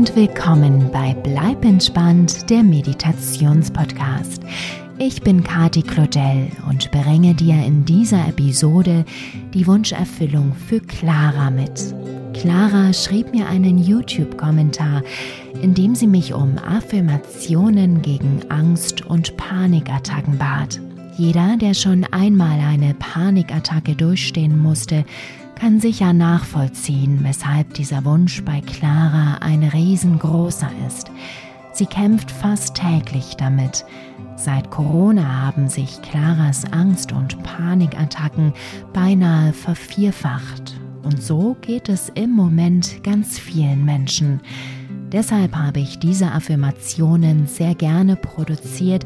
und willkommen bei Bleib entspannt, der Meditationspodcast. Ich bin Kati Claudel und bringe dir in dieser Episode die Wunscherfüllung für Clara mit. Clara schrieb mir einen YouTube-Kommentar, in dem sie mich um Affirmationen gegen Angst- und Panikattacken bat. Jeder, der schon einmal eine Panikattacke durchstehen musste, kann sicher nachvollziehen, weshalb dieser Wunsch bei Clara ein riesengroßer ist. Sie kämpft fast täglich damit. Seit Corona haben sich Claras Angst- und Panikattacken beinahe vervierfacht. Und so geht es im Moment ganz vielen Menschen. Deshalb habe ich diese Affirmationen sehr gerne produziert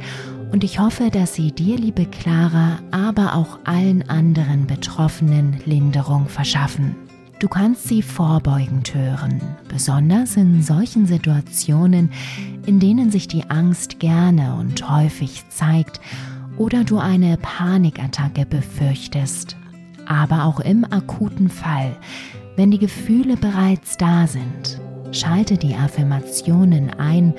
und ich hoffe, dass sie dir, liebe Clara, aber auch allen anderen Betroffenen Linderung verschaffen. Du kannst sie vorbeugend hören, besonders in solchen Situationen, in denen sich die Angst gerne und häufig zeigt oder du eine Panikattacke befürchtest. Aber auch im akuten Fall, wenn die Gefühle bereits da sind, schalte die Affirmationen ein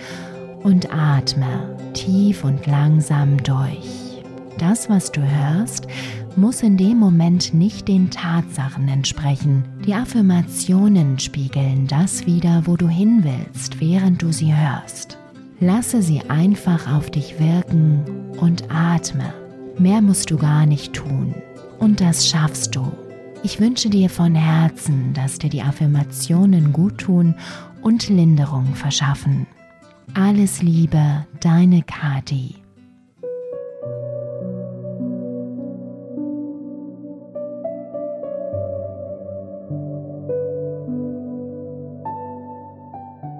und atme tief und langsam durch. Das, was du hörst, muss in dem Moment nicht den Tatsachen entsprechen. Die Affirmationen spiegeln das wieder, wo du hin willst, während du sie hörst. Lasse sie einfach auf dich wirken und atme. Mehr musst du gar nicht tun. Und das schaffst du. Ich wünsche dir von Herzen, dass dir die Affirmationen gut tun und Linderung verschaffen. Alles Liebe, deine Kati.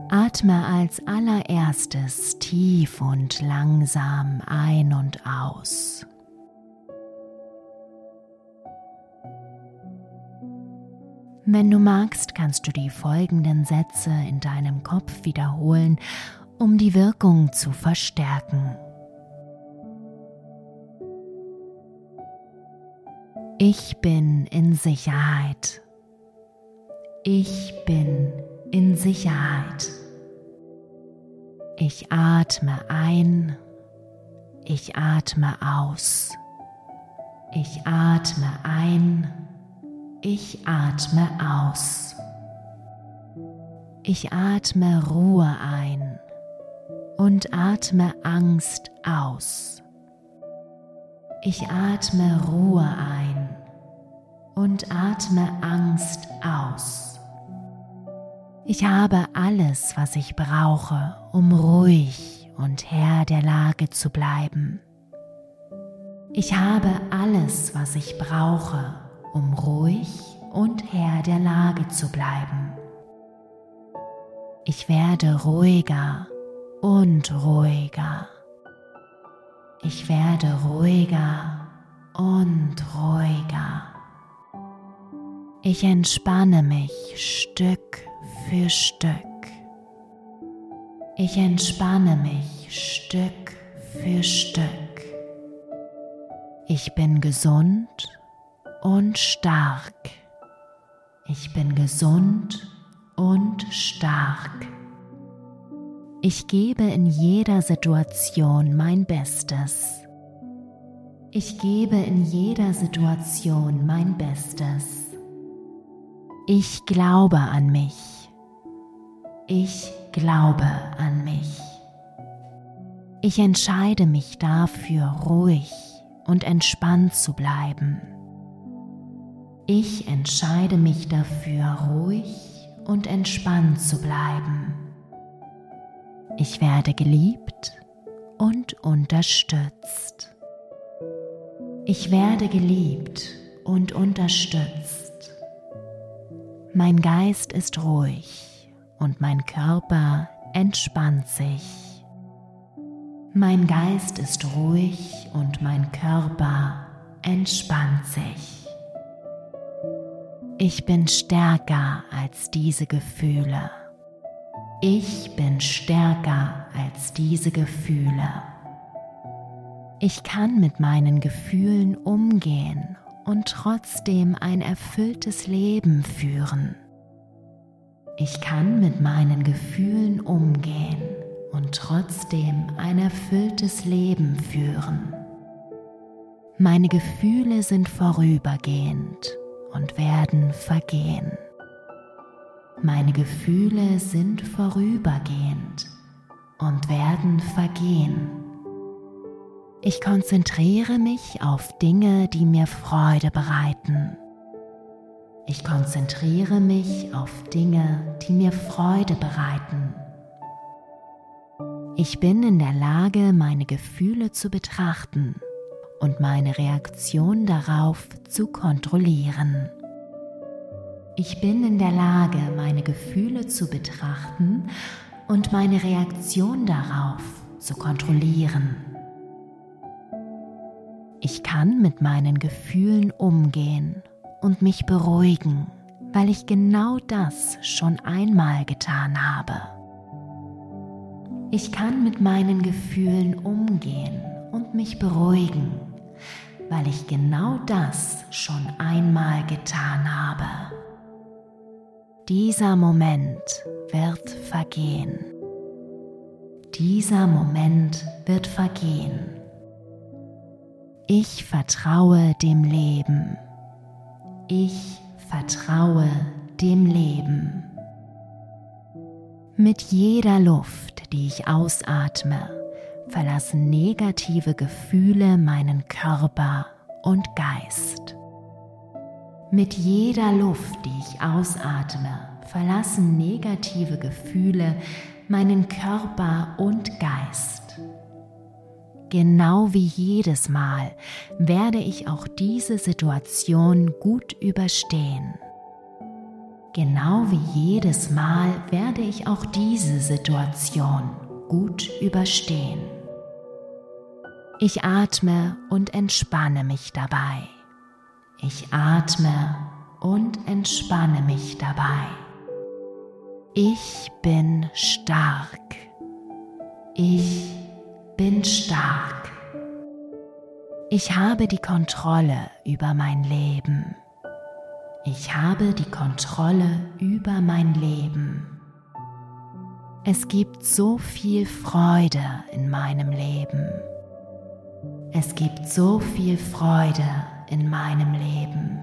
Atme als allererstes tief und langsam ein und aus. Wenn du magst, kannst du die folgenden Sätze in deinem Kopf wiederholen um die Wirkung zu verstärken. Ich bin in Sicherheit. Ich bin in Sicherheit. Ich atme ein. Ich atme aus. Ich atme ein. Ich atme aus. Ich atme Ruhe ein und atme Angst aus. Ich atme Ruhe ein und atme Angst aus. Ich habe alles, was ich brauche, um ruhig und Herr der Lage zu bleiben. Ich habe alles, was ich brauche, um ruhig und Herr der Lage zu bleiben. Ich werde ruhiger und ruhiger. Ich werde ruhiger und ruhiger. Ich entspanne mich Stück für Stück. Ich entspanne mich Stück für Stück. Ich bin gesund und stark. Ich bin gesund und stark. Ich gebe in jeder Situation mein Bestes. Ich gebe in jeder Situation mein Bestes. Ich glaube an mich. Ich glaube an mich. Ich entscheide mich dafür, ruhig und entspannt zu bleiben. Ich entscheide mich dafür, ruhig und entspannt zu bleiben. Ich werde geliebt und unterstützt. Ich werde geliebt und unterstützt. Mein Geist ist ruhig und mein Körper entspannt sich. Mein Geist ist ruhig und mein Körper entspannt sich. Ich bin stärker als diese Gefühle. Ich bin stärker als diese Gefühle. Ich kann mit meinen Gefühlen umgehen und trotzdem ein erfülltes Leben führen. Ich kann mit meinen Gefühlen umgehen und trotzdem ein erfülltes Leben führen. Meine Gefühle sind vorübergehend und werden vergehen. Meine Gefühle sind vorübergehend und werden vergehen. Ich konzentriere mich auf Dinge, die mir Freude bereiten. Ich konzentriere mich auf Dinge, die mir Freude bereiten. Ich bin in der Lage, meine Gefühle zu betrachten und meine Reaktion darauf zu kontrollieren. Ich bin in der Lage, meine Gefühle zu betrachten und meine Reaktion darauf zu kontrollieren. Ich kann mit meinen Gefühlen umgehen und mich beruhigen, weil ich genau das schon einmal getan habe. Ich kann mit meinen Gefühlen umgehen und mich beruhigen, weil ich genau das schon einmal getan habe. Dieser Moment wird vergehen. Dieser Moment wird vergehen. Ich vertraue dem Leben. Ich vertraue dem Leben. Mit jeder Luft, die ich ausatme, verlassen negative Gefühle meinen Körper und Geist. Mit jeder Luft, die ich ausatme, verlassen negative Gefühle meinen Körper und Geist. Genau wie jedes Mal werde ich auch diese Situation gut überstehen. Genau wie jedes Mal werde ich auch diese Situation gut überstehen. Ich atme und entspanne mich dabei. Ich atme und entspanne mich dabei. Ich bin stark. Ich bin stark. Ich habe die Kontrolle über mein Leben. Ich habe die Kontrolle über mein Leben. Es gibt so viel Freude in meinem Leben. Es gibt so viel Freude in meinem Leben.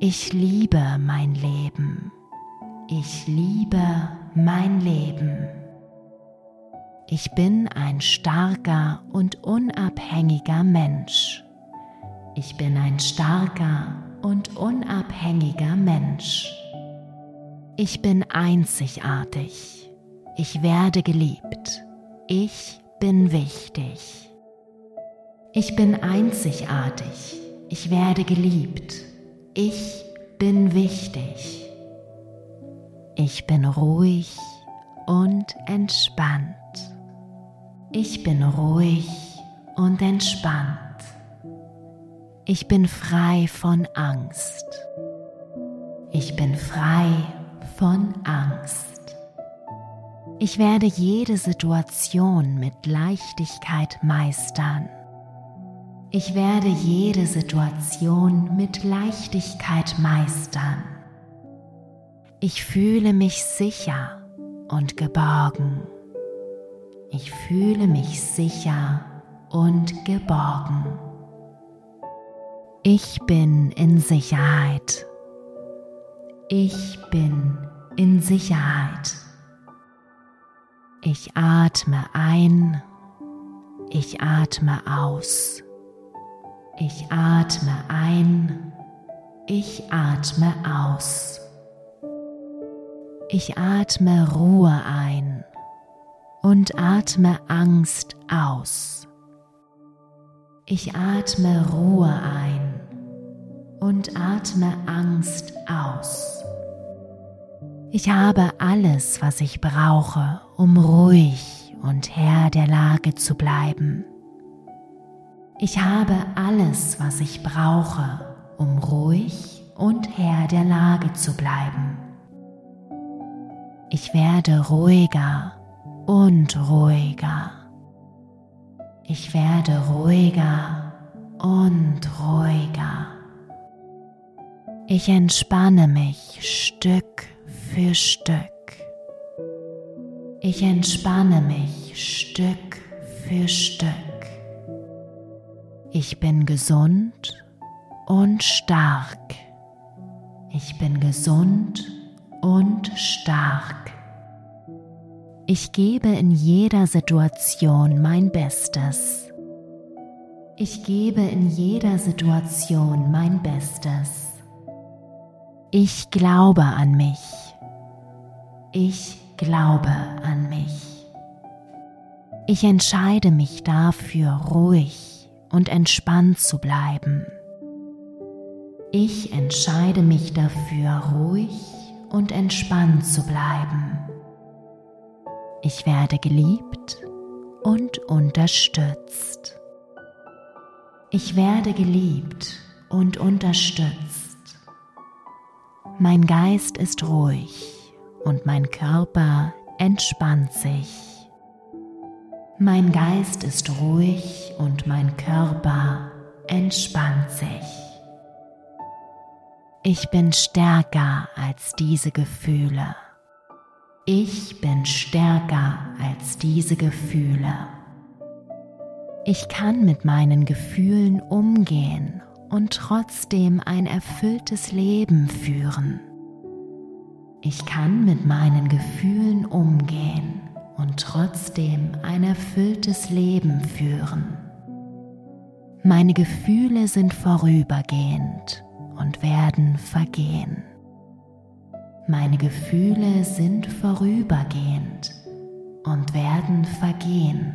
Ich liebe mein Leben. Ich liebe mein Leben. Ich bin ein starker und unabhängiger Mensch. Ich bin ein starker und unabhängiger Mensch. Ich bin einzigartig. Ich werde geliebt. Ich bin wichtig. Ich bin einzigartig. Ich werde geliebt. Ich bin wichtig. Ich bin ruhig und entspannt. Ich bin ruhig und entspannt. Ich bin frei von Angst. Ich bin frei von Angst. Ich werde jede Situation mit Leichtigkeit meistern. Ich werde jede Situation mit Leichtigkeit meistern. Ich fühle mich sicher und geborgen. Ich fühle mich sicher und geborgen. Ich bin in Sicherheit. Ich bin in Sicherheit. Ich atme ein. Ich atme aus. Ich atme ein. Ich atme aus. Ich atme Ruhe ein und atme Angst aus. Ich atme Ruhe ein und atme Angst aus. Ich habe alles, was ich brauche, um ruhig und Herr der Lage zu bleiben. Ich habe alles, was ich brauche, um ruhig und Herr der Lage zu bleiben. Ich werde ruhiger und ruhiger. Ich werde ruhiger und ruhiger. Ich entspanne mich Stück für Stück. Ich entspanne mich Stück für Stück. Ich bin gesund und stark. Ich bin gesund und stark. Ich gebe in jeder Situation mein Bestes. Ich gebe in jeder Situation mein Bestes. Ich glaube an mich. Ich glaube an mich. Ich entscheide mich dafür, ruhig und entspannt zu bleiben. Ich entscheide mich dafür, ruhig und entspannt zu bleiben. Ich werde geliebt und unterstützt. Ich werde geliebt und unterstützt. Mein Geist ist ruhig und mein Körper entspannt sich. Mein Geist ist ruhig und mein Körper entspannt sich. Ich bin stärker als diese Gefühle. Ich bin stärker als diese Gefühle. Ich kann mit meinen Gefühlen umgehen und trotzdem ein erfülltes Leben führen. Ich kann mit meinen Gefühlen umgehen und trotzdem ein erfülltes Leben führen. Meine Gefühle sind vorübergehend und werden vergehen. Meine Gefühle sind vorübergehend und werden vergehen.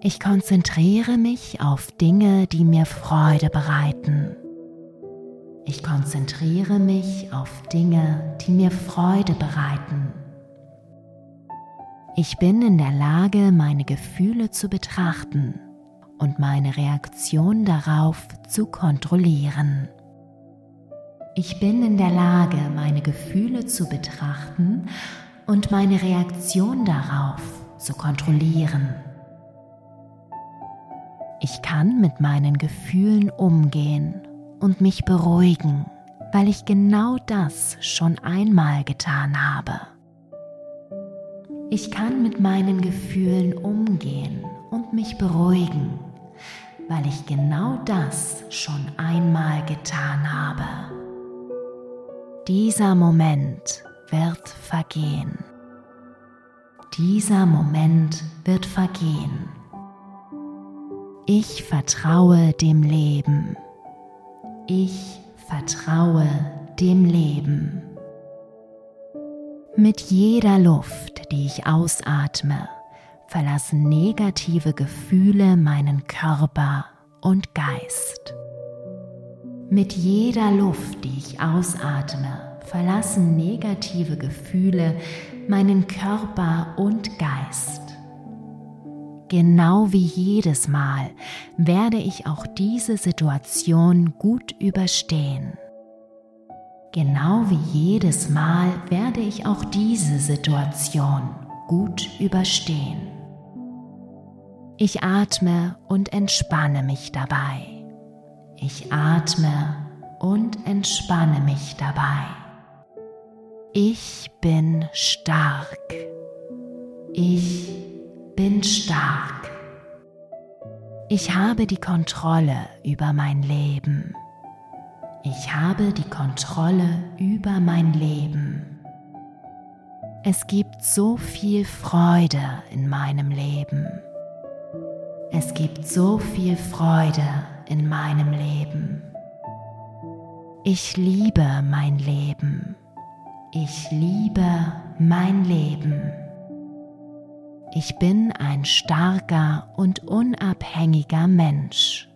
Ich konzentriere mich auf Dinge, die mir Freude bereiten. Ich konzentriere mich auf Dinge, die mir Freude bereiten. Ich bin in der Lage, meine Gefühle zu betrachten und meine Reaktion darauf zu kontrollieren. Ich bin in der Lage, meine Gefühle zu betrachten und meine Reaktion darauf zu kontrollieren. Ich kann mit meinen Gefühlen umgehen und mich beruhigen, weil ich genau das schon einmal getan habe. Ich kann mit meinen Gefühlen umgehen und mich beruhigen, weil ich genau das schon einmal getan habe. Dieser Moment wird vergehen. Dieser Moment wird vergehen. Ich vertraue dem Leben. Ich vertraue dem Leben. Mit jeder Luft, die ich ausatme, verlassen negative Gefühle meinen Körper und Geist. Mit jeder Luft, die ich ausatme, verlassen negative Gefühle meinen Körper und Geist. Genau wie jedes Mal werde ich auch diese Situation gut überstehen. Genau wie jedes Mal werde ich auch diese Situation gut überstehen. Ich atme und entspanne mich dabei. Ich atme und entspanne mich dabei. Ich bin stark. Ich bin stark. Ich habe die Kontrolle über mein Leben. Ich habe die Kontrolle über mein Leben. Es gibt so viel Freude in meinem Leben. Es gibt so viel Freude in meinem Leben. Ich liebe mein Leben. Ich liebe mein Leben. Ich bin ein starker und unabhängiger Mensch.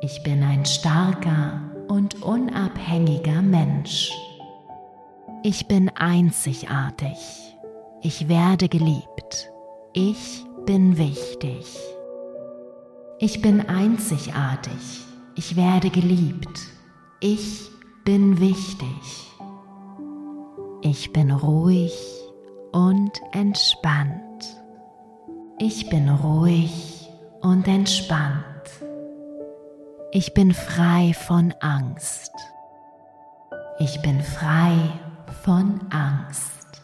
Ich bin ein starker und unabhängiger Mensch. Ich bin einzigartig. Ich werde geliebt. Ich bin wichtig. Ich bin einzigartig. Ich werde geliebt. Ich bin wichtig. Ich bin ruhig und entspannt. Ich bin ruhig und entspannt. Ich bin frei von Angst. Ich bin frei von Angst.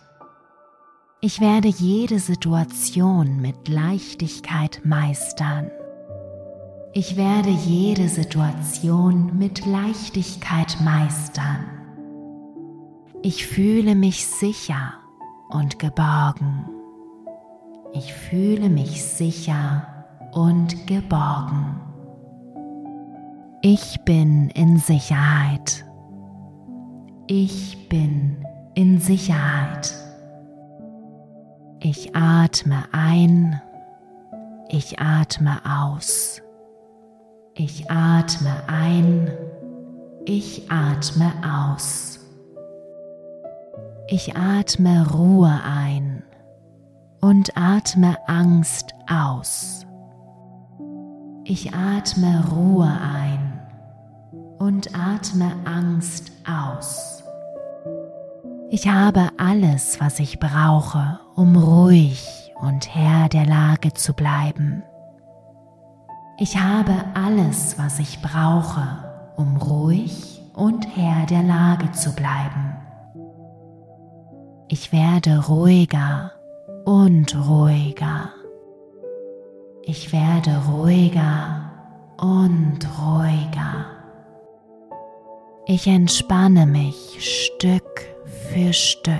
Ich werde jede Situation mit Leichtigkeit meistern. Ich werde jede Situation mit Leichtigkeit meistern. Ich fühle mich sicher und geborgen. Ich fühle mich sicher und geborgen. Ich bin in Sicherheit. Ich bin in Sicherheit. Ich atme ein. Ich atme aus. Ich atme ein. Ich atme aus. Ich atme Ruhe ein und atme Angst aus. Ich atme Ruhe ein und atme Angst aus. Ich habe alles, was ich brauche, um ruhig und Herr der Lage zu bleiben. Ich habe alles, was ich brauche, um ruhig und Herr der Lage zu bleiben. Ich werde ruhiger und ruhiger. Ich werde ruhiger und ruhiger. Ich entspanne mich Stück für Stück.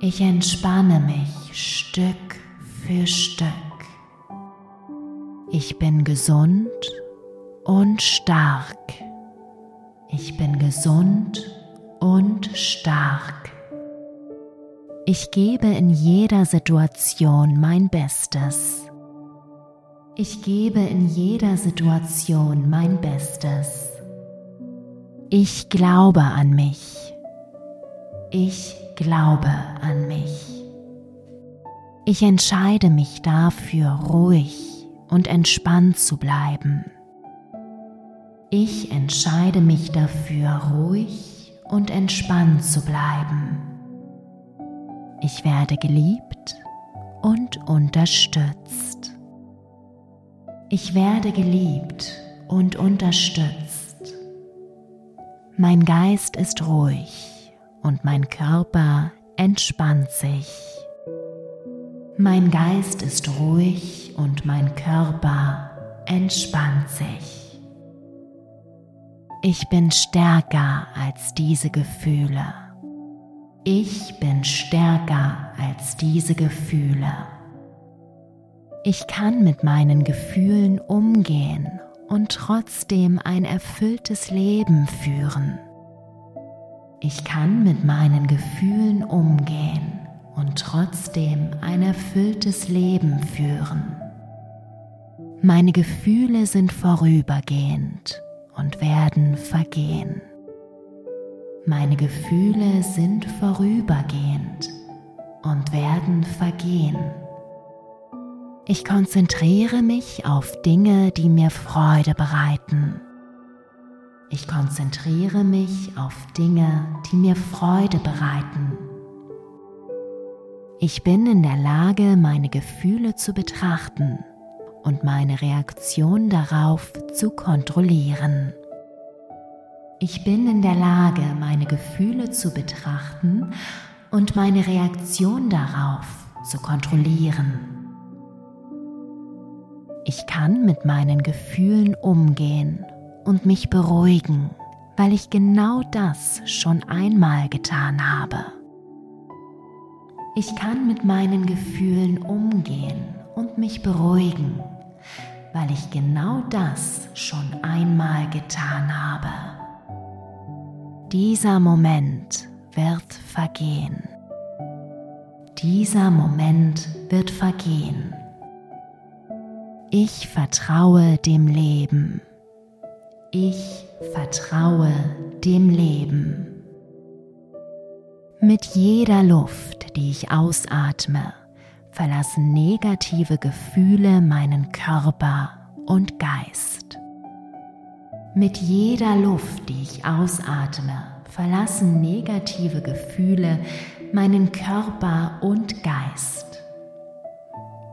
Ich entspanne mich Stück für Stück. Ich bin gesund und stark. Ich bin gesund und stark. Ich gebe in jeder Situation mein Bestes. Ich gebe in jeder Situation mein Bestes. Ich glaube an mich. Ich glaube an mich. Ich entscheide mich dafür, ruhig und entspannt zu bleiben. Ich entscheide mich dafür, ruhig und entspannt zu bleiben. Ich werde geliebt und unterstützt. Ich werde geliebt und unterstützt. Mein Geist ist ruhig und mein Körper entspannt sich. Mein Geist ist ruhig und mein Körper entspannt sich. Ich bin stärker als diese Gefühle. Ich bin stärker als diese Gefühle. Ich kann mit meinen Gefühlen umgehen und trotzdem ein erfülltes Leben führen. Ich kann mit meinen Gefühlen umgehen und trotzdem ein erfülltes Leben führen. Meine Gefühle sind vorübergehend und werden vergehen. Meine Gefühle sind vorübergehend und werden vergehen. Ich konzentriere mich auf Dinge, die mir Freude bereiten. Ich konzentriere mich auf Dinge, die mir Freude bereiten. Ich bin in der Lage, meine Gefühle zu betrachten und meine Reaktion darauf zu kontrollieren. Ich bin in der Lage, meine Gefühle zu betrachten und meine Reaktion darauf zu kontrollieren. Ich kann mit meinen Gefühlen umgehen und mich beruhigen, weil ich genau das schon einmal getan habe. Ich kann mit meinen Gefühlen umgehen und mich beruhigen, weil ich genau das schon einmal getan habe. Dieser Moment wird vergehen. Dieser Moment wird vergehen. Ich vertraue dem Leben. Ich vertraue dem Leben. Mit jeder Luft, die ich ausatme, verlassen negative Gefühle meinen Körper und Geist. Mit jeder Luft, die ich ausatme, verlassen negative Gefühle meinen Körper und Geist.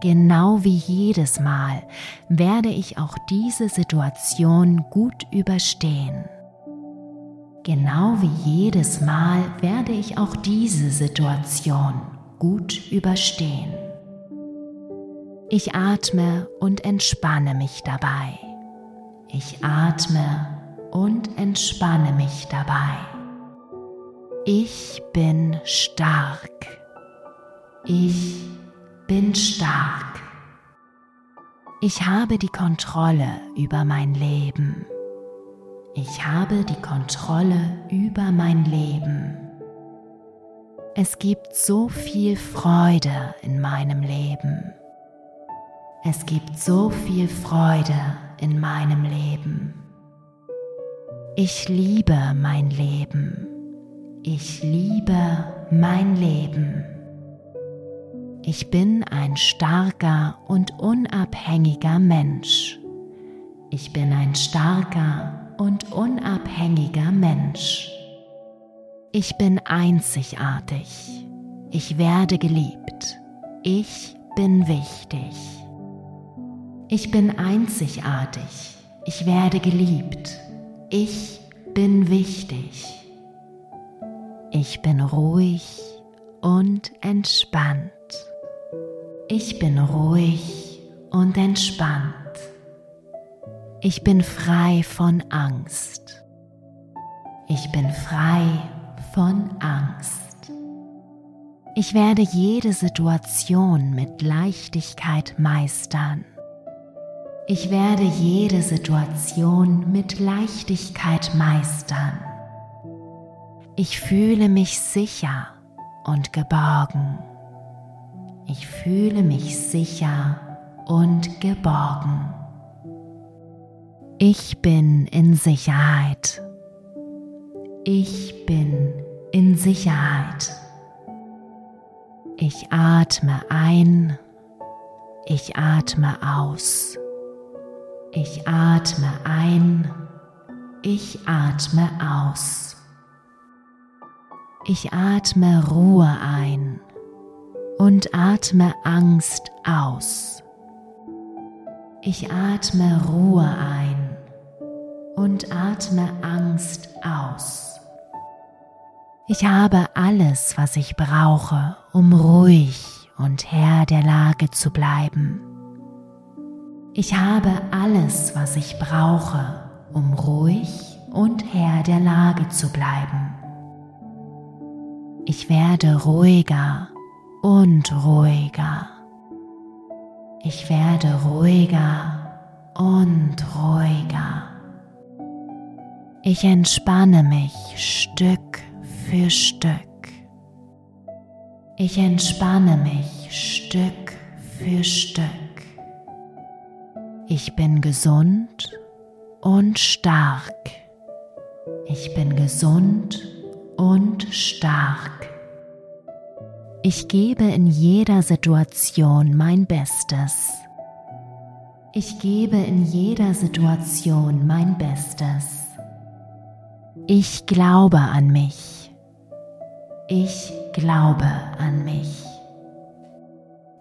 Genau wie jedes Mal werde ich auch diese Situation gut überstehen. Genau wie jedes Mal werde ich auch diese Situation gut überstehen. Ich atme und entspanne mich dabei. Ich atme und entspanne mich dabei. Ich bin stark. Ich bin stark. Ich habe die Kontrolle über mein Leben. Ich habe die Kontrolle über mein Leben. Es gibt so viel Freude in meinem Leben. Es gibt so viel Freude in meinem Leben. Ich liebe mein Leben. Ich liebe mein Leben. Ich bin ein starker und unabhängiger Mensch. Ich bin ein starker und unabhängiger Mensch. Ich bin einzigartig. Ich werde geliebt. Ich bin wichtig. Ich bin einzigartig. Ich werde geliebt. Ich bin wichtig. Ich bin ruhig und entspannt. Ich bin ruhig und entspannt. Ich bin frei von Angst. Ich bin frei von Angst. Ich werde jede Situation mit Leichtigkeit meistern. Ich werde jede Situation mit Leichtigkeit meistern. Ich fühle mich sicher und geborgen. Ich fühle mich sicher und geborgen. Ich bin in Sicherheit. Ich bin in Sicherheit. Ich atme ein. Ich atme aus. Ich atme ein, ich atme aus. Ich atme Ruhe ein und atme Angst aus. Ich atme Ruhe ein und atme Angst aus. Ich habe alles, was ich brauche, um ruhig und Herr der Lage zu bleiben. Ich habe alles, was ich brauche, um ruhig und Herr der Lage zu bleiben. Ich werde ruhiger und ruhiger. Ich werde ruhiger und ruhiger. Ich entspanne mich Stück für Stück. Ich entspanne mich Stück für Stück. Ich bin gesund und stark. Ich bin gesund und stark. Ich gebe in jeder Situation mein Bestes. Ich gebe in jeder Situation mein Bestes. Ich glaube an mich. Ich glaube an mich.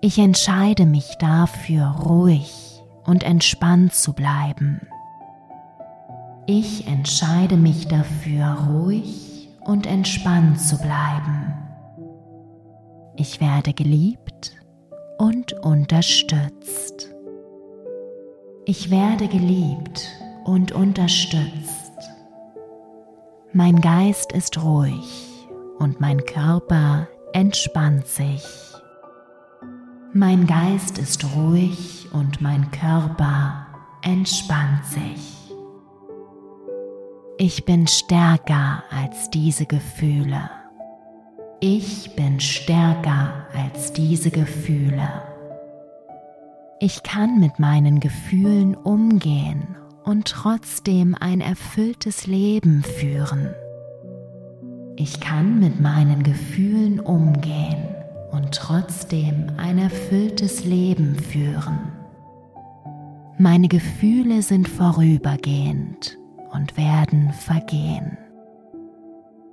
Ich entscheide mich dafür, ruhig und entspannt zu bleiben. Ich entscheide mich dafür, ruhig und entspannt zu bleiben. Ich werde geliebt und unterstützt. Ich werde geliebt und unterstützt. Mein Geist ist ruhig und mein Körper entspannt sich. Mein Geist ist ruhig und mein Körper entspannt sich. Ich bin stärker als diese Gefühle. Ich bin stärker als diese Gefühle. Ich kann mit meinen Gefühlen umgehen und trotzdem ein erfülltes Leben führen. Ich kann mit meinen Gefühlen umgehen und trotzdem ein erfülltes Leben führen. Meine Gefühle sind vorübergehend und werden vergehen.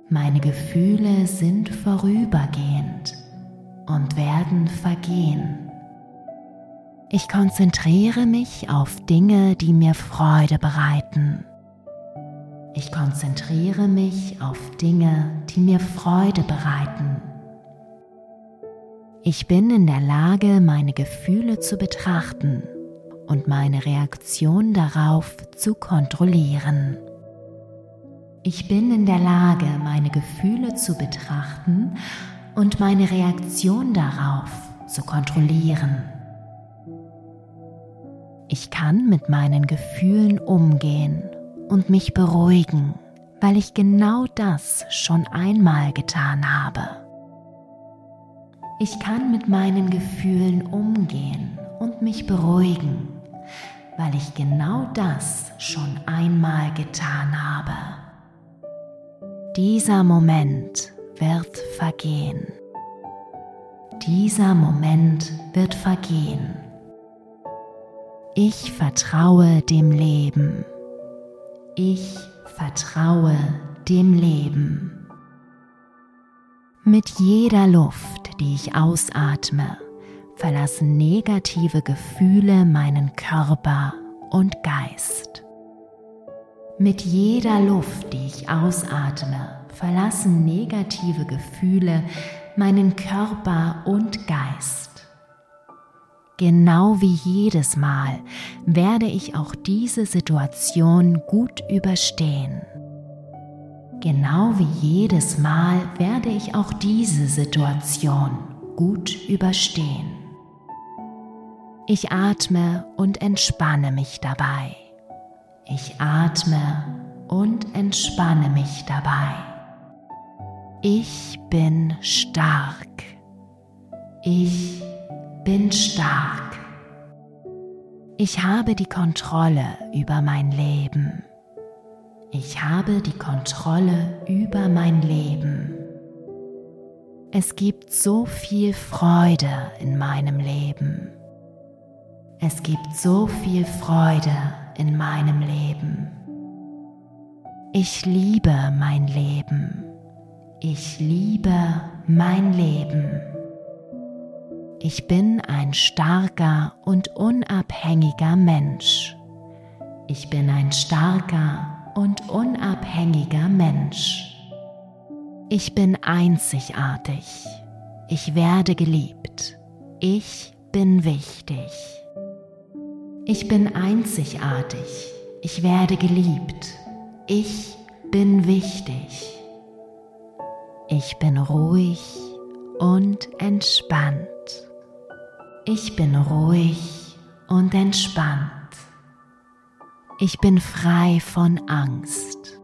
Meine Gefühle sind vorübergehend und werden vergehen. Ich konzentriere mich auf Dinge, die mir Freude bereiten. Ich konzentriere mich auf Dinge, die mir Freude bereiten. Ich bin in der Lage, meine Gefühle zu betrachten und meine Reaktion darauf zu kontrollieren. Ich bin in der Lage, meine Gefühle zu betrachten und meine Reaktion darauf zu kontrollieren. Ich kann mit meinen Gefühlen umgehen und mich beruhigen, weil ich genau das schon einmal getan habe. Ich kann mit meinen Gefühlen umgehen und mich beruhigen, weil ich genau das schon einmal getan habe. Dieser Moment wird vergehen. Dieser Moment wird vergehen. Ich vertraue dem Leben. Ich vertraue dem Leben. Mit jeder Luft, die ich ausatme, verlassen negative Gefühle meinen Körper und Geist. Mit jeder Luft, die ich ausatme, verlassen negative Gefühle meinen Körper und Geist. Genau wie jedes Mal werde ich auch diese Situation gut überstehen. Genau wie jedes Mal werde ich auch diese Situation gut überstehen. Ich atme und entspanne mich dabei. Ich atme und entspanne mich dabei. Ich bin stark. Ich bin stark. Ich habe die Kontrolle über mein Leben. Ich habe die Kontrolle über mein Leben. Es gibt so viel Freude in meinem Leben. Es gibt so viel Freude in meinem Leben. Ich liebe mein Leben. Ich liebe mein Leben. Ich bin ein starker und unabhängiger Mensch. Ich bin ein starker und unabhängiger Mensch. Ich bin einzigartig. Ich werde geliebt. Ich bin wichtig. Ich bin einzigartig. Ich werde geliebt. Ich bin wichtig. Ich bin ruhig und entspannt. Ich bin ruhig und entspannt. Ich bin frei von Angst.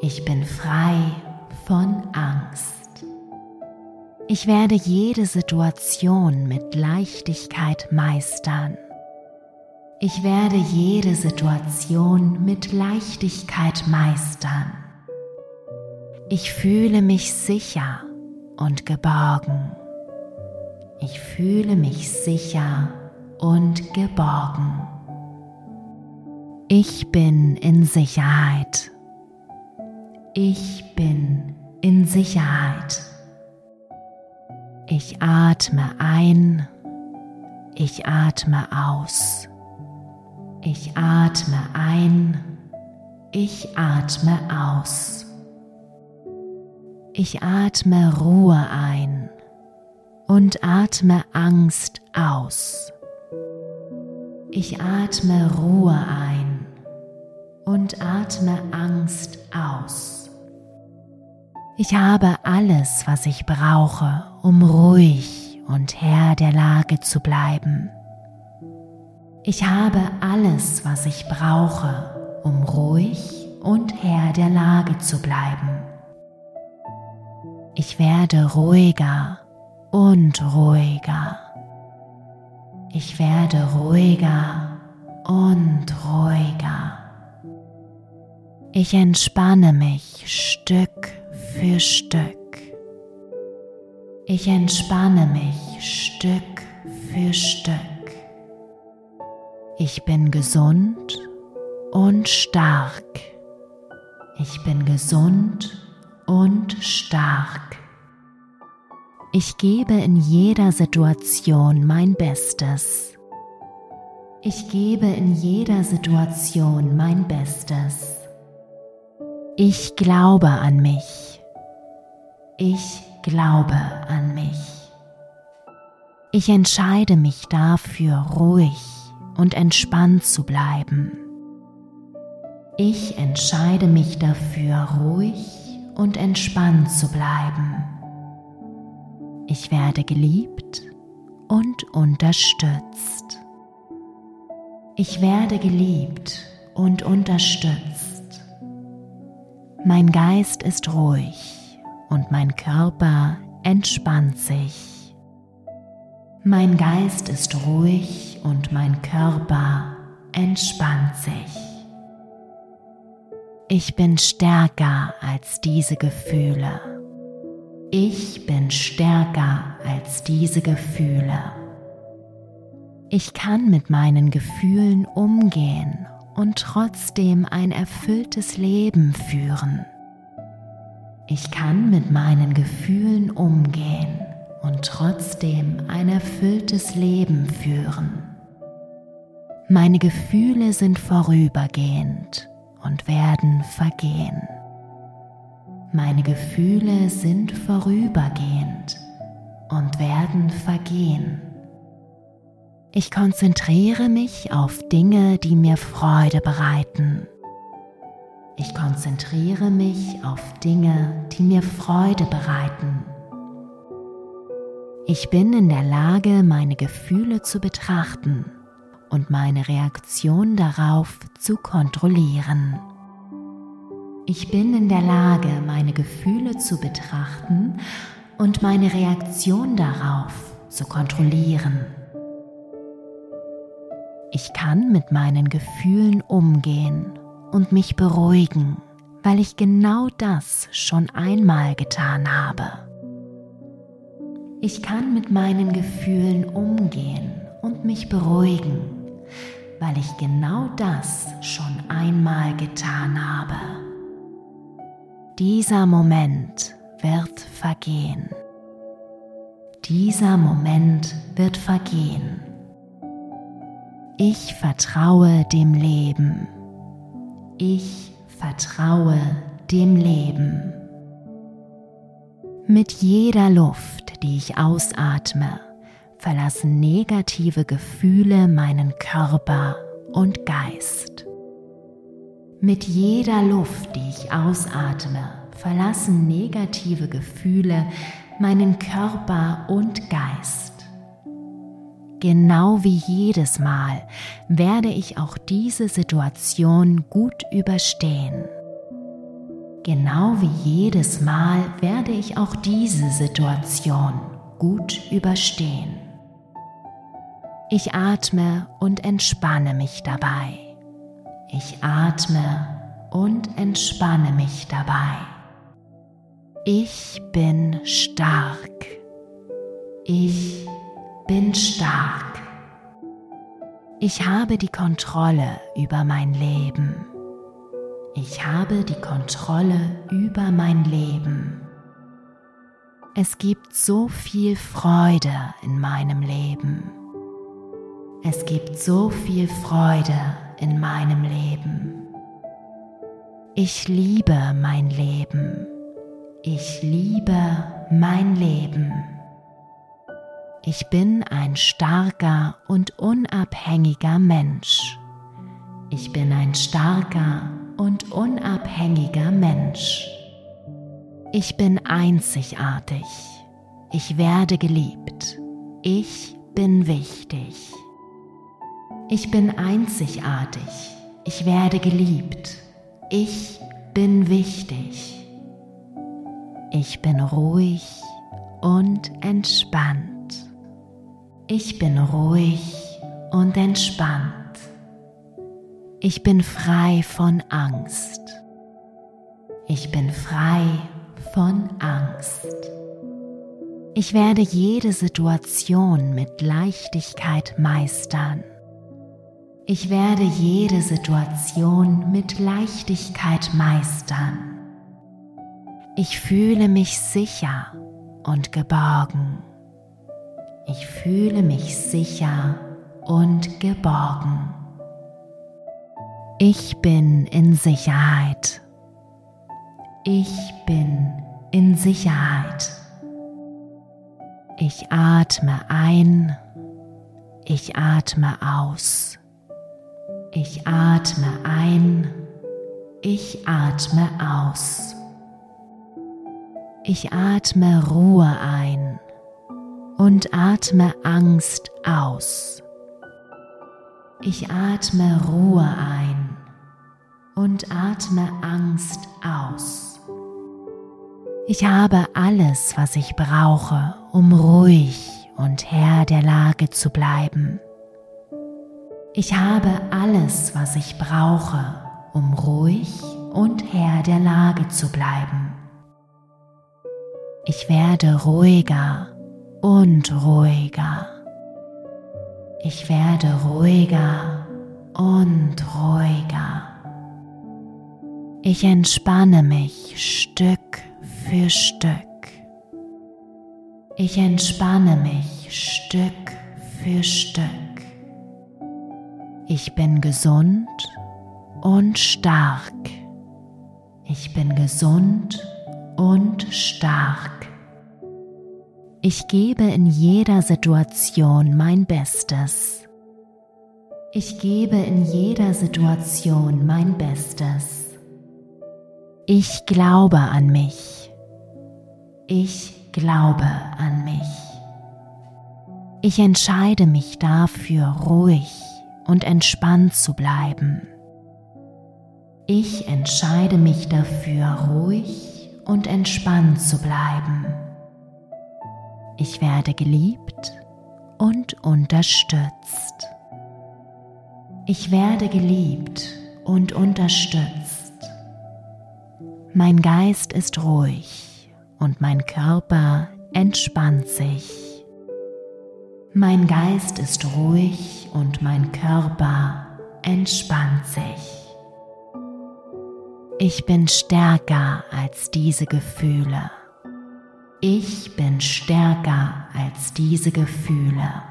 Ich bin frei von Angst. Ich werde jede Situation mit Leichtigkeit meistern. Ich werde jede Situation mit Leichtigkeit meistern. Ich fühle mich sicher und geborgen. Ich fühle mich sicher und geborgen. Ich bin in Sicherheit. Ich bin in Sicherheit. Ich atme ein. Ich atme aus. Ich atme ein. Ich atme aus. Ich atme Ruhe ein und atme Angst aus. Ich atme Ruhe ein und atme Angst aus. Ich habe alles, was ich brauche, um ruhig und Herr der Lage zu bleiben. Ich habe alles, was ich brauche, um ruhig und Herr der Lage zu bleiben. Ich werde ruhiger und ruhiger. Ich werde ruhiger und ruhiger. Ich entspanne mich Stück für Stück. Ich entspanne mich Stück für Stück. Ich bin gesund und stark. Ich bin gesund und stark. Ich gebe in jeder Situation mein Bestes. Ich gebe in jeder Situation mein Bestes. Ich glaube an mich. Ich glaube an mich. Ich entscheide mich dafür, ruhig und entspannt zu bleiben. Ich entscheide mich dafür, ruhig und entspannt zu bleiben. Ich werde geliebt und unterstützt. Ich werde geliebt und unterstützt. Mein Geist ist ruhig und mein Körper entspannt sich. Mein Geist ist ruhig und mein Körper entspannt sich. Ich bin stärker als diese Gefühle. Ich bin stärker als diese Gefühle. Ich kann mit meinen Gefühlen umgehen und trotzdem ein erfülltes Leben führen. Ich kann mit meinen Gefühlen umgehen und trotzdem ein erfülltes Leben führen. Meine Gefühle sind vorübergehend und werden vergehen. Meine Gefühle sind vorübergehend und werden vergehen. Ich konzentriere mich auf Dinge, die mir Freude bereiten. Ich konzentriere mich auf Dinge, die mir Freude bereiten. Ich bin in der Lage, meine Gefühle zu betrachten und meine Reaktion darauf zu kontrollieren. Ich bin in der Lage, meine Gefühle zu betrachten und meine Reaktion darauf zu kontrollieren. Ich kann mit meinen Gefühlen umgehen und mich beruhigen, weil ich genau das schon einmal getan habe. Ich kann mit meinen Gefühlen umgehen und mich beruhigen, weil ich genau das schon einmal getan habe. Dieser Moment wird vergehen. Dieser Moment wird vergehen. Ich vertraue dem Leben. Ich vertraue dem Leben. Mit jeder Luft, die ich ausatme, verlassen negative Gefühle meinen Körper und Geist. Mit jeder Luft, die ich ausatme, verlassen negative Gefühle meinen Körper und Geist. Genau wie jedes Mal werde ich auch diese Situation gut überstehen. Genau wie jedes Mal werde ich auch diese Situation gut überstehen. Ich atme und entspanne mich dabei. Ich atme und entspanne mich dabei. Ich bin stark. Ich bin stark. Ich habe die Kontrolle über mein Leben. Ich habe die Kontrolle über mein Leben. Es gibt so viel Freude in meinem Leben. Es gibt so viel Freude in meinem Leben. Ich liebe mein Leben. Ich liebe mein Leben. Ich bin ein starker und unabhängiger Mensch. Ich bin ein starker und unabhängiger Mensch. Ich bin einzigartig. Ich werde geliebt. Ich bin wichtig. Ich bin einzigartig. Ich werde geliebt. Ich bin wichtig. Ich bin ruhig und entspannt. Ich bin ruhig und entspannt. Ich bin frei von Angst. Ich bin frei von Angst. Ich werde jede Situation mit Leichtigkeit meistern. Ich werde jede Situation mit Leichtigkeit meistern. Ich fühle mich sicher und geborgen. Ich fühle mich sicher und geborgen. Ich bin in Sicherheit. Ich bin in Sicherheit. Ich atme ein, ich atme aus. Ich atme ein, ich atme aus. Ich atme Ruhe ein und atme Angst aus. Ich atme Ruhe ein und atme Angst aus. Ich habe alles, was ich brauche, um ruhig und Herr der Lage zu bleiben. Ich habe alles, was ich brauche, um ruhig und Herr der Lage zu bleiben. Ich werde ruhiger und ruhiger. Ich werde ruhiger und ruhiger. Ich entspanne mich Stück für Stück. Ich entspanne mich Stück für Stück. Ich bin gesund und stark. Ich bin gesund und stark. Ich gebe in jeder Situation mein Bestes. Ich gebe in jeder Situation mein Bestes. Ich glaube an mich. Ich glaube an mich. Ich entscheide mich dafür, ruhig und entspannt zu bleiben. Ich entscheide mich dafür, ruhig und entspannt zu bleiben. Ich werde geliebt und unterstützt. Ich werde geliebt und unterstützt. Mein Geist ist ruhig und mein Körper entspannt sich. Mein Geist ist ruhig und mein Körper entspannt sich. Ich bin stärker als diese Gefühle. Ich bin stärker als diese Gefühle.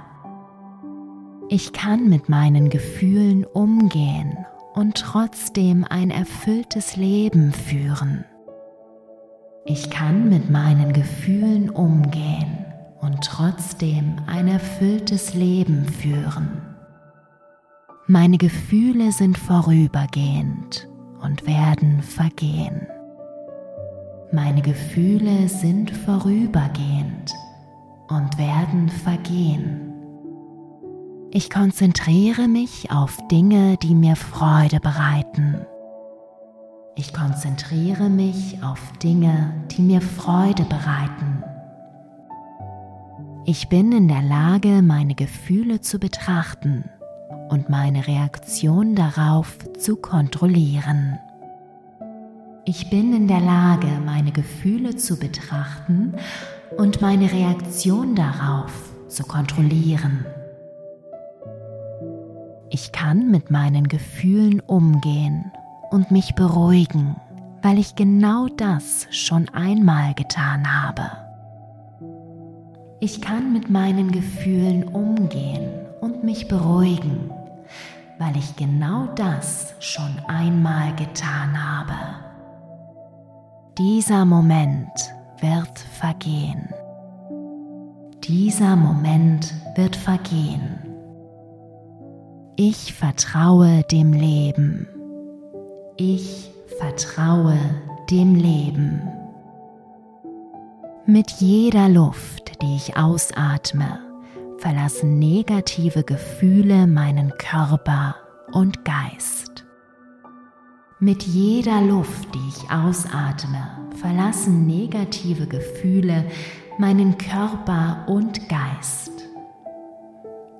Ich kann mit meinen Gefühlen umgehen und trotzdem ein erfülltes Leben führen. Ich kann mit meinen Gefühlen umgehen und trotzdem ein erfülltes Leben führen. Meine Gefühle sind vorübergehend und werden vergehen. Meine Gefühle sind vorübergehend und werden vergehen. Ich konzentriere mich auf Dinge, die mir Freude bereiten ich konzentriere mich auf Dinge, die mir Freude bereiten. Ich bin in der Lage, meine Gefühle zu betrachten und meine Reaktion darauf zu kontrollieren. Ich bin in der Lage, meine Gefühle zu betrachten und meine Reaktion darauf zu kontrollieren. Ich kann mit meinen Gefühlen umgehen und mich beruhigen, weil ich genau das schon einmal getan habe. Ich kann mit meinen Gefühlen umgehen und mich beruhigen, weil ich genau das schon einmal getan habe. Dieser Moment wird vergehen. Dieser Moment wird vergehen. Ich vertraue dem Leben. Ich vertraue dem Leben. Mit jeder Luft, die ich ausatme, verlassen negative Gefühle meinen Körper und Geist. Mit jeder Luft, die ich ausatme, verlassen negative Gefühle meinen Körper und Geist.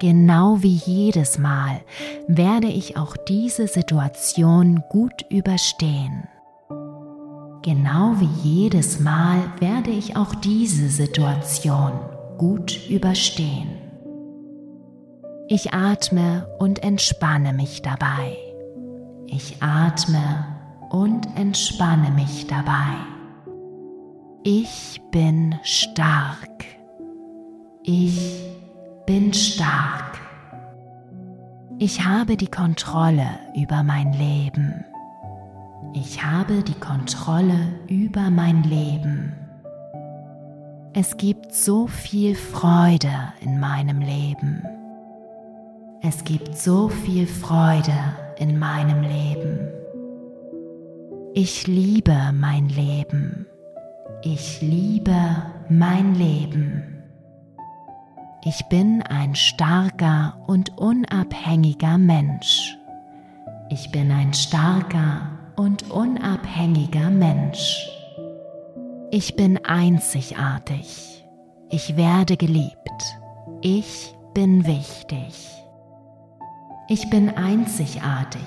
Genau wie jedes Mal werde ich auch diese Situation gut überstehen. Genau wie jedes Mal werde ich auch diese Situation gut überstehen. Ich atme und entspanne mich dabei. Ich atme und entspanne mich dabei. Ich bin stark. Ich bin stark. Ich habe die Kontrolle über mein Leben. Ich habe die Kontrolle über mein Leben. Es gibt so viel Freude in meinem Leben. Es gibt so viel Freude in meinem Leben. Ich liebe mein Leben. Ich liebe mein Leben. Ich bin ein starker und unabhängiger Mensch. Ich bin ein starker und unabhängiger Mensch. Ich bin einzigartig. Ich werde geliebt. Ich bin wichtig. Ich bin einzigartig.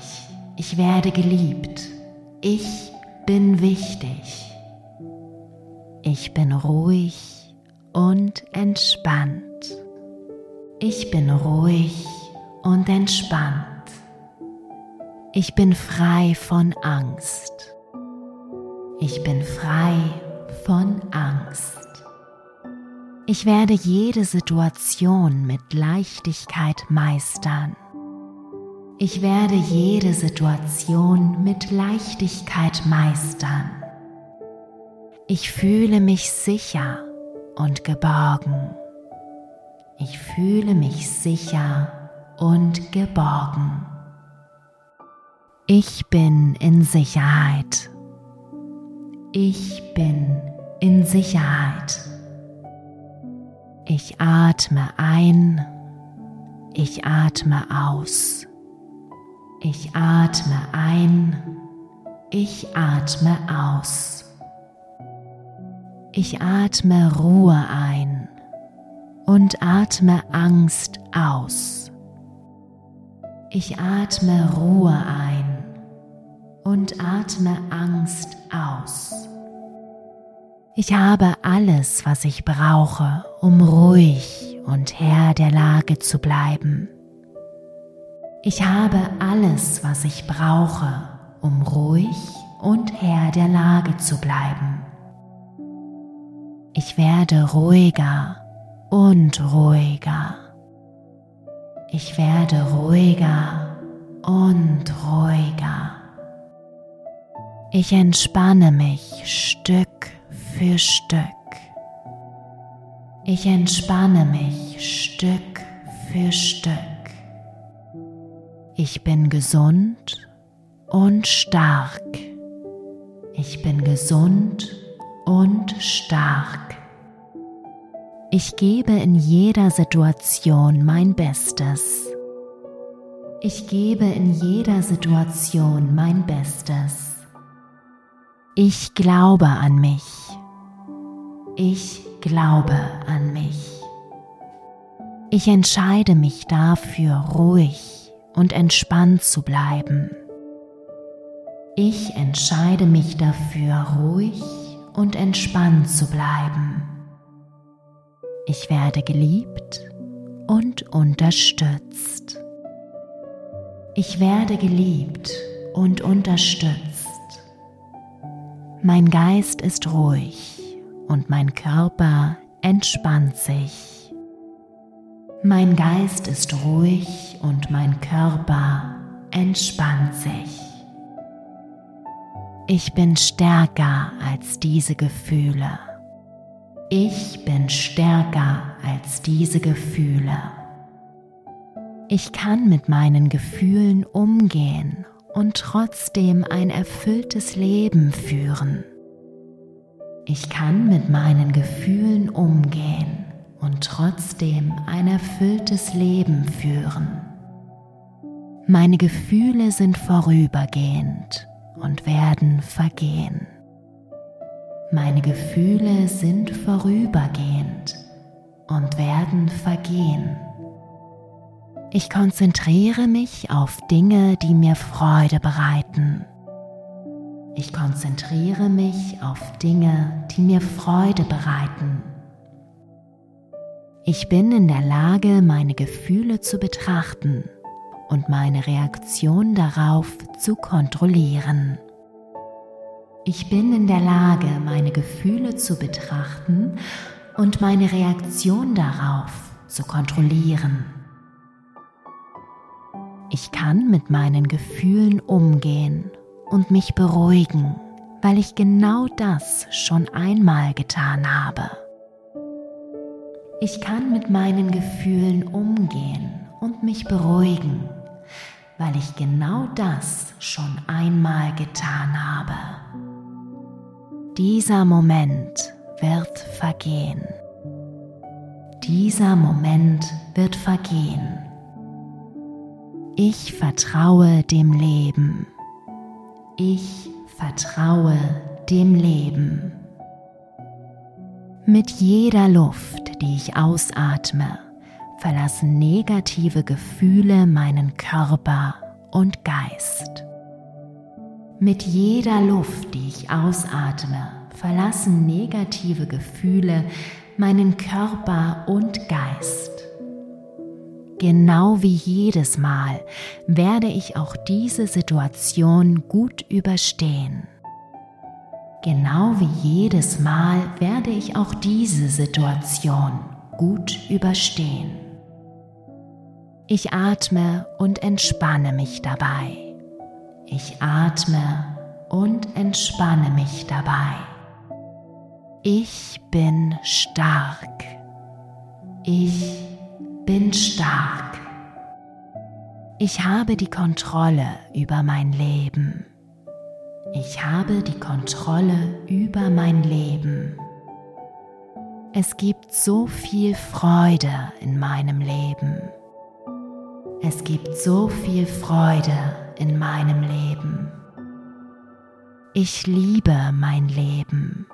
Ich werde geliebt. Ich bin wichtig. Ich bin ruhig und entspannt. Ich bin ruhig und entspannt. Ich bin frei von Angst. Ich bin frei von Angst. Ich werde jede Situation mit Leichtigkeit meistern. Ich werde jede Situation mit Leichtigkeit meistern. Ich fühle mich sicher und geborgen. Ich fühle mich sicher und geborgen. Ich bin in Sicherheit. Ich bin in Sicherheit. Ich atme ein. Ich atme aus. Ich atme ein. Ich atme aus. Ich atme Ruhe ein und atme Angst aus. Ich atme Ruhe ein und atme Angst aus. Ich habe alles, was ich brauche, um ruhig und Herr der Lage zu bleiben. Ich habe alles, was ich brauche, um ruhig und Herr der Lage zu bleiben. Ich werde ruhiger und ruhiger. Ich werde ruhiger und ruhiger. Ich entspanne mich Stück für Stück. Ich entspanne mich Stück für Stück. Ich bin gesund und stark. Ich bin gesund und stark. Ich gebe in jeder Situation mein Bestes. Ich gebe in jeder Situation mein Bestes. Ich glaube an mich. Ich glaube an mich. Ich entscheide mich dafür, ruhig und entspannt zu bleiben. Ich entscheide mich dafür, ruhig und entspannt zu bleiben. Ich werde geliebt und unterstützt. Ich werde geliebt und unterstützt. Mein Geist ist ruhig und mein Körper entspannt sich. Mein Geist ist ruhig und mein Körper entspannt sich. Ich bin stärker als diese Gefühle. Ich bin stärker als diese Gefühle. Ich kann mit meinen Gefühlen umgehen und trotzdem ein erfülltes Leben führen. Ich kann mit meinen Gefühlen umgehen und trotzdem ein erfülltes Leben führen. Meine Gefühle sind vorübergehend und werden vergehen. Meine Gefühle sind vorübergehend und werden vergehen. Ich konzentriere mich auf Dinge, die mir Freude bereiten. Ich konzentriere mich auf Dinge, die mir Freude bereiten. Ich bin in der Lage, meine Gefühle zu betrachten und meine Reaktion darauf zu kontrollieren. Ich bin in der Lage, meine Gefühle zu betrachten und meine Reaktion darauf zu kontrollieren. Ich kann mit meinen Gefühlen umgehen und mich beruhigen, weil ich genau das schon einmal getan habe. Ich kann mit meinen Gefühlen umgehen und mich beruhigen, weil ich genau das schon einmal getan habe. Dieser Moment wird vergehen. Dieser Moment wird vergehen. Ich vertraue dem Leben. Ich vertraue dem Leben. Mit jeder Luft, die ich ausatme, verlassen negative Gefühle meinen Körper und Geist. Mit jeder Luft, die ich ausatme, verlassen negative Gefühle meinen Körper und Geist. Genau wie jedes Mal werde ich auch diese Situation gut überstehen. Genau wie jedes Mal werde ich auch diese Situation gut überstehen. Ich atme und entspanne mich dabei. Ich atme und entspanne mich dabei. Ich bin stark. Ich bin stark. Ich habe die Kontrolle über mein Leben. Ich habe die Kontrolle über mein Leben. Es gibt so viel Freude in meinem Leben. Es gibt so viel Freude in meinem Leben. Ich liebe mein Leben.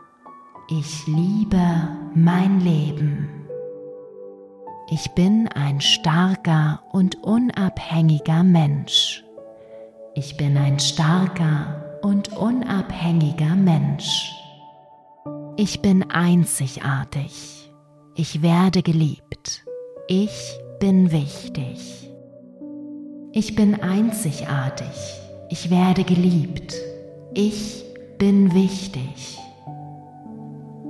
Ich liebe mein Leben. Ich bin ein starker und unabhängiger Mensch. Ich bin ein starker und unabhängiger Mensch. Ich bin einzigartig. Ich werde geliebt. Ich bin wichtig. Ich bin einzigartig. Ich werde geliebt. Ich bin wichtig.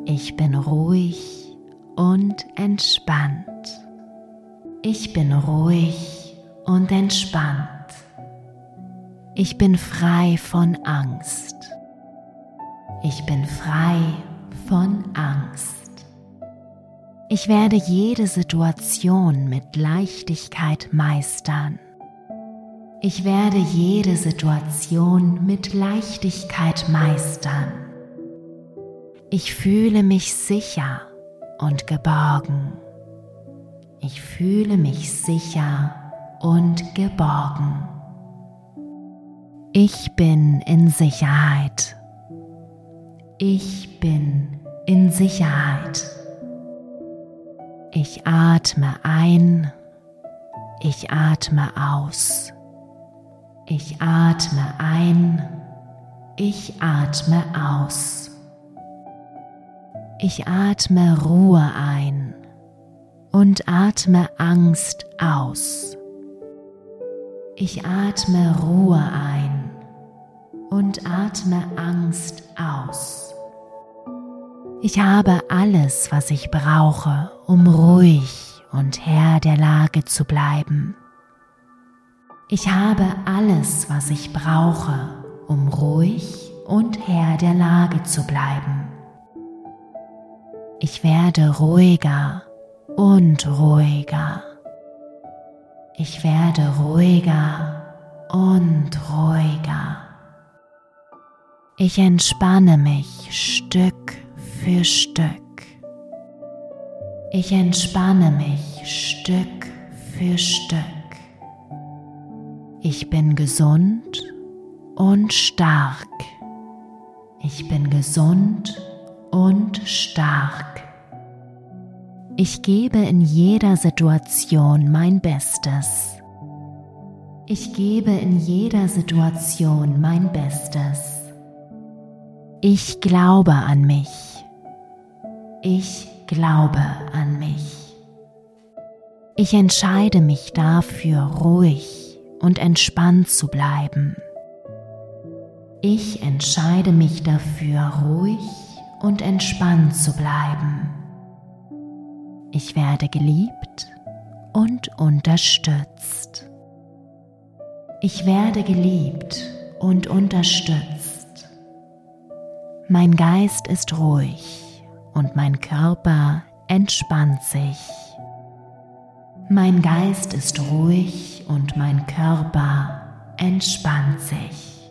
Ich bin ruhig und entspannt. Ich bin ruhig und entspannt. Ich bin frei von Angst. Ich bin frei von Angst. Ich werde jede Situation mit Leichtigkeit meistern. Ich werde jede Situation mit Leichtigkeit meistern. Ich fühle mich sicher und geborgen. Ich fühle mich sicher und geborgen. Ich bin in Sicherheit. Ich bin in Sicherheit. Ich atme ein. Ich atme aus. Ich atme ein. Ich atme aus. Ich atme Ruhe ein und atme Angst aus. Ich atme Ruhe ein und atme Angst aus. Ich habe alles, was ich brauche, um ruhig und Herr der Lage zu bleiben. Ich habe alles, was ich brauche, um ruhig und Herr der Lage zu bleiben. Ich werde ruhiger und ruhiger. Ich werde ruhiger und ruhiger. Ich entspanne mich Stück für Stück. Ich entspanne mich Stück für Stück. Ich bin gesund und stark. Ich bin gesund und stark. Ich gebe in jeder Situation mein Bestes. Ich gebe in jeder Situation mein Bestes. Ich glaube an mich. Ich glaube an mich. Ich entscheide mich dafür, ruhig und entspannt zu bleiben. Ich entscheide mich dafür, ruhig und entspannt zu bleiben. Ich werde geliebt und unterstützt. Ich werde geliebt und unterstützt. Mein Geist ist ruhig und mein Körper entspannt sich. Mein Geist ist ruhig und mein Körper entspannt sich.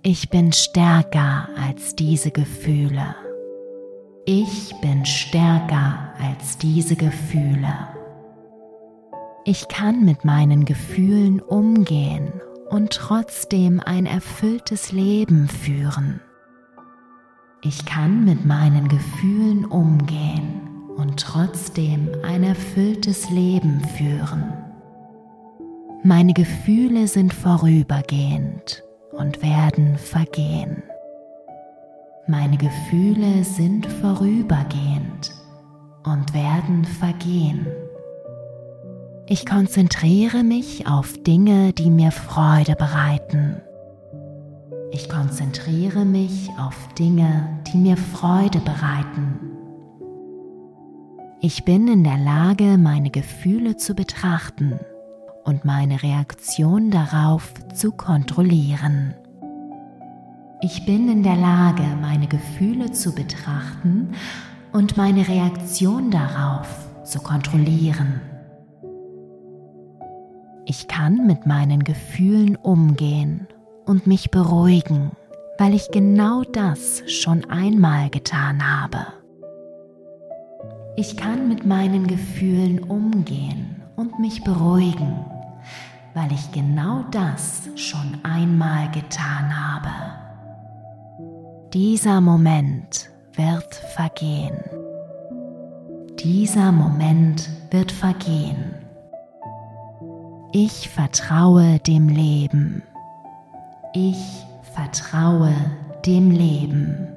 Ich bin stärker als diese Gefühle. Ich bin stärker als diese Gefühle. Ich kann mit meinen Gefühlen umgehen und trotzdem ein erfülltes Leben führen. Ich kann mit meinen Gefühlen umgehen und trotzdem ein erfülltes Leben führen. Meine Gefühle sind vorübergehend und werden vergehen. Meine Gefühle sind vorübergehend und werden vergehen. Ich konzentriere mich auf Dinge, die mir Freude bereiten. Ich konzentriere mich auf Dinge, die mir Freude bereiten. Ich bin in der Lage, meine Gefühle zu betrachten und meine Reaktion darauf zu kontrollieren. Ich bin in der Lage, meine Gefühle zu betrachten und meine Reaktion darauf zu kontrollieren. Ich kann mit meinen Gefühlen umgehen und mich beruhigen, weil ich genau das schon einmal getan habe. Ich kann mit meinen Gefühlen umgehen und mich beruhigen, weil ich genau das schon einmal getan habe. Dieser Moment wird vergehen. Dieser Moment wird vergehen. Ich vertraue dem Leben. Ich vertraue dem Leben.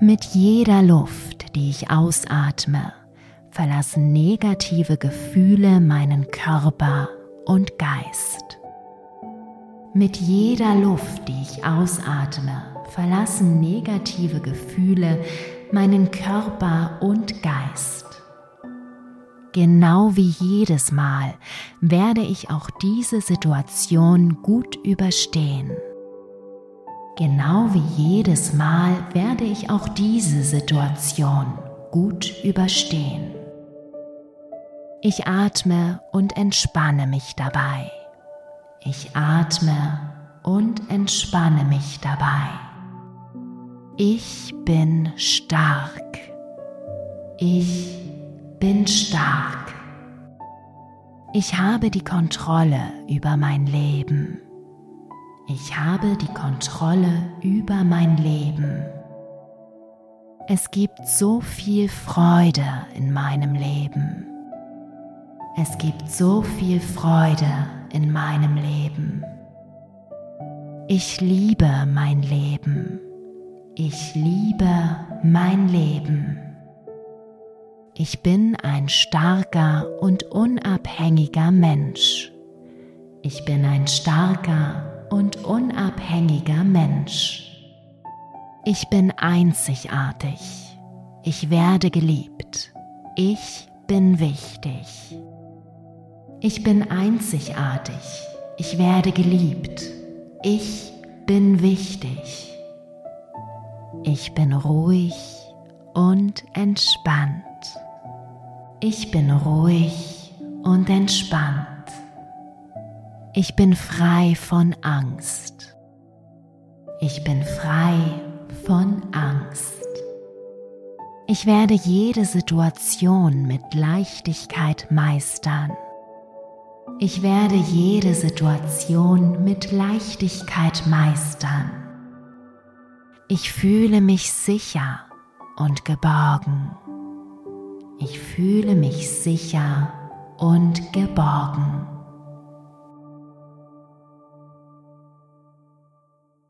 Mit jeder Luft, die ich ausatme, verlassen negative Gefühle meinen Körper und Geist. Mit jeder Luft, die ich ausatme, verlassen negative Gefühle meinen Körper und Geist. Genau wie jedes Mal werde ich auch diese Situation gut überstehen. Genau wie jedes Mal werde ich auch diese Situation gut überstehen. Ich atme und entspanne mich dabei. Ich atme und entspanne mich dabei. Ich bin stark. Ich bin stark. Ich habe die Kontrolle über mein Leben. Ich habe die Kontrolle über mein Leben. Es gibt so viel Freude in meinem Leben. Es gibt so viel Freude in meinem Leben. Ich liebe mein Leben. Ich liebe mein Leben. Ich bin ein starker und unabhängiger Mensch. Ich bin ein starker und unabhängiger Mensch. Ich bin einzigartig. Ich werde geliebt. Ich bin wichtig. Ich bin einzigartig. Ich werde geliebt. Ich bin wichtig. Ich bin ruhig und entspannt. Ich bin ruhig und entspannt. Ich bin frei von Angst. Ich bin frei von Angst. Ich werde jede Situation mit Leichtigkeit meistern. Ich werde jede Situation mit Leichtigkeit meistern. Ich fühle mich sicher und geborgen. Ich fühle mich sicher und geborgen.